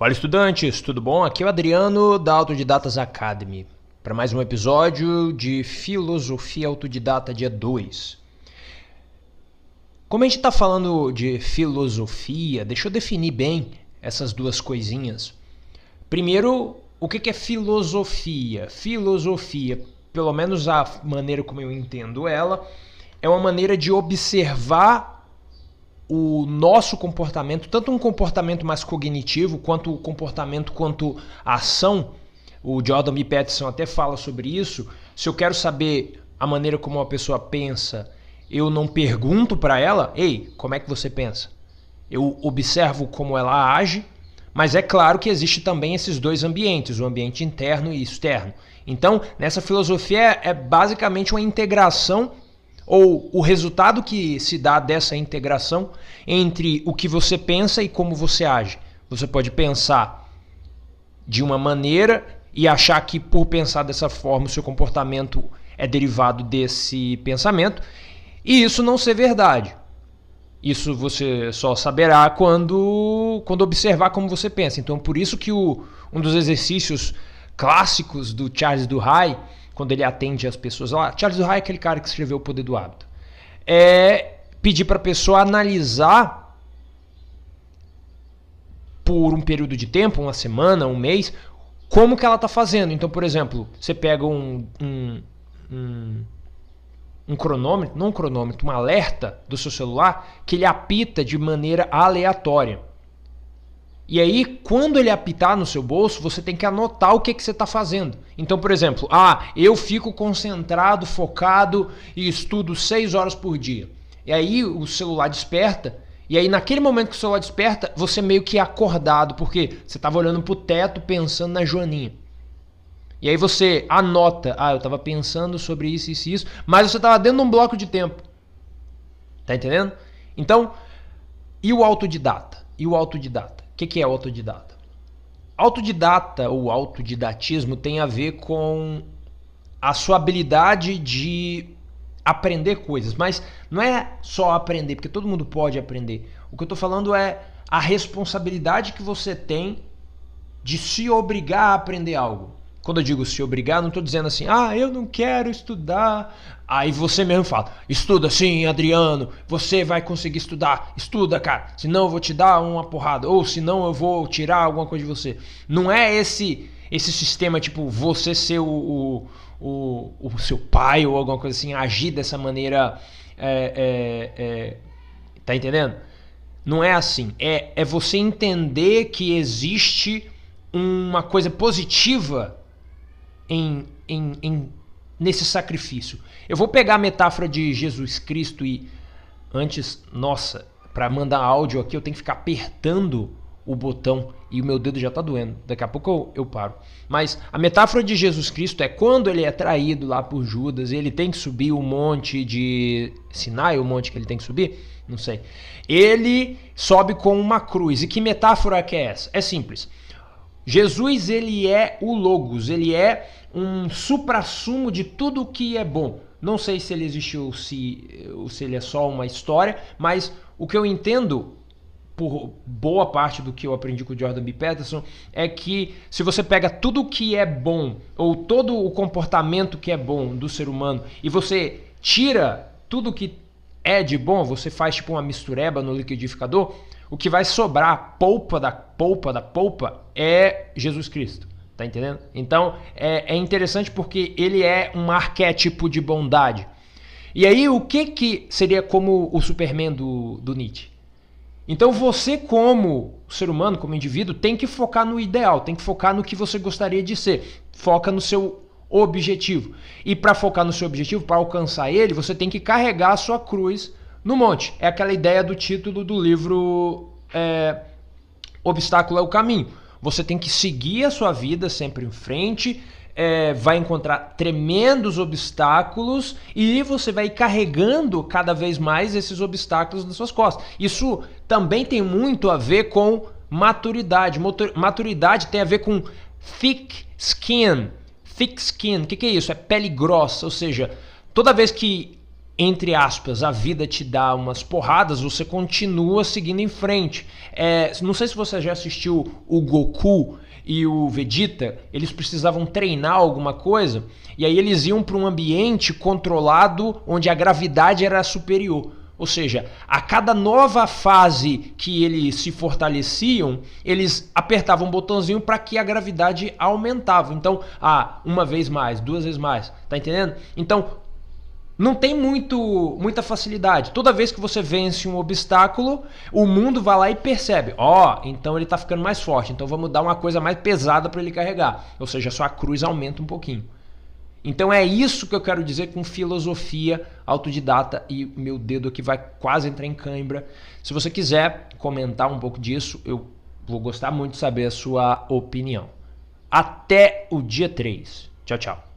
Fala estudantes, tudo bom? Aqui é o Adriano da Autodidatas Academy para mais um episódio de Filosofia Autodidata dia 2. Como a gente está falando de filosofia, deixa eu definir bem essas duas coisinhas. Primeiro, o que é filosofia? Filosofia, pelo menos a maneira como eu entendo ela, é uma maneira de observar o nosso comportamento, tanto um comportamento mais cognitivo, quanto o comportamento quanto ação, o Jordan B. Peterson até fala sobre isso. Se eu quero saber a maneira como uma pessoa pensa, eu não pergunto para ela, ei, como é que você pensa? Eu observo como ela age, mas é claro que existe também esses dois ambientes, o ambiente interno e externo. Então, nessa filosofia é basicamente uma integração ou o resultado que se dá dessa integração entre o que você pensa e como você age. Você pode pensar de uma maneira e achar que por pensar dessa forma o seu comportamento é derivado desse pensamento, e isso não ser verdade. Isso você só saberá quando, quando observar como você pensa. Então, por isso que o, um dos exercícios clássicos do Charles Duhigg quando ele atende as pessoas lá. Charles Duhigg é aquele cara que escreveu O Poder do Hábito. É pedir para a pessoa analisar por um período de tempo, uma semana, um mês, como que ela está fazendo. Então, por exemplo, você pega um, um, um, um cronômetro, não um cronômetro, um alerta do seu celular que ele apita de maneira aleatória. E aí, quando ele apitar no seu bolso, você tem que anotar o que, que você está fazendo. Então, por exemplo, ah, eu fico concentrado, focado e estudo seis horas por dia. E aí o celular desperta. E aí, naquele momento que o celular desperta, você meio que é acordado, porque você estava olhando para o teto pensando na Joaninha. E aí você anota, ah, eu estava pensando sobre isso, isso e isso, mas você estava dentro de um bloco de tempo. Tá entendendo? Então, e o autodidata? E o autodidata? Que, que é autodidata? Autodidata ou autodidatismo tem a ver com a sua habilidade de aprender coisas, mas não é só aprender, porque todo mundo pode aprender. O que eu estou falando é a responsabilidade que você tem de se obrigar a aprender algo. Quando eu digo se obrigar, não estou dizendo assim, ah, eu não quero estudar. Aí você mesmo fala, estuda sim, Adriano, você vai conseguir estudar. Estuda, cara, senão eu vou te dar uma porrada. Ou senão eu vou tirar alguma coisa de você. Não é esse esse sistema, tipo, você ser o, o, o, o seu pai ou alguma coisa assim, agir dessa maneira. É, é, é, tá entendendo? Não é assim. É, é você entender que existe uma coisa positiva em, em, em, nesse sacrifício. Eu vou pegar a metáfora de Jesus Cristo e antes, nossa, para mandar áudio aqui eu tenho que ficar apertando o botão e o meu dedo já está doendo. Daqui a pouco eu, eu, paro. Mas a metáfora de Jesus Cristo é quando ele é traído lá por Judas, ele tem que subir o monte de Sinai, o monte que ele tem que subir, não sei. Ele sobe com uma cruz. E que metáfora que é essa? É simples. Jesus ele é o logos, ele é um suprassumo de tudo que é bom. Não sei se ele existiu, se, se ele é só uma história, mas o que eu entendo por boa parte do que eu aprendi com o Jordan B. Peterson é que se você pega tudo que é bom ou todo o comportamento que é bom do ser humano e você tira tudo que é de bom, você faz tipo uma mistureba no liquidificador, o que vai sobrar, polpa da polpa da polpa, é Jesus Cristo. Tá entendendo? Então é, é interessante porque ele é um arquétipo de bondade. E aí, o que, que seria como o Superman do, do Nietzsche? Então você, como ser humano, como indivíduo, tem que focar no ideal, tem que focar no que você gostaria de ser. Foca no seu objetivo. E para focar no seu objetivo, para alcançar ele, você tem que carregar a sua cruz no monte. É aquela ideia do título do livro é, Obstáculo é o Caminho. Você tem que seguir a sua vida sempre em frente, é, vai encontrar tremendos obstáculos e você vai carregando cada vez mais esses obstáculos nas suas costas. Isso também tem muito a ver com maturidade. Maturidade tem a ver com thick skin. Thick skin, o que, que é isso? É pele grossa, ou seja, toda vez que entre aspas, a vida te dá umas porradas, você continua seguindo em frente. É, não sei se você já assistiu o Goku e o Vegeta, eles precisavam treinar alguma coisa, e aí eles iam para um ambiente controlado onde a gravidade era superior. Ou seja, a cada nova fase que eles se fortaleciam, eles apertavam um botãozinho para que a gravidade aumentava. Então, ah, uma vez mais, duas vezes mais, tá entendendo? Então, não tem muito, muita facilidade. Toda vez que você vence um obstáculo, o mundo vai lá e percebe: ó, oh, então ele está ficando mais forte, então vamos dar uma coisa mais pesada para ele carregar. Ou seja, a sua cruz aumenta um pouquinho. Então é isso que eu quero dizer com filosofia autodidata e meu dedo aqui vai quase entrar em cãibra. Se você quiser comentar um pouco disso, eu vou gostar muito de saber a sua opinião. Até o dia 3. Tchau, tchau.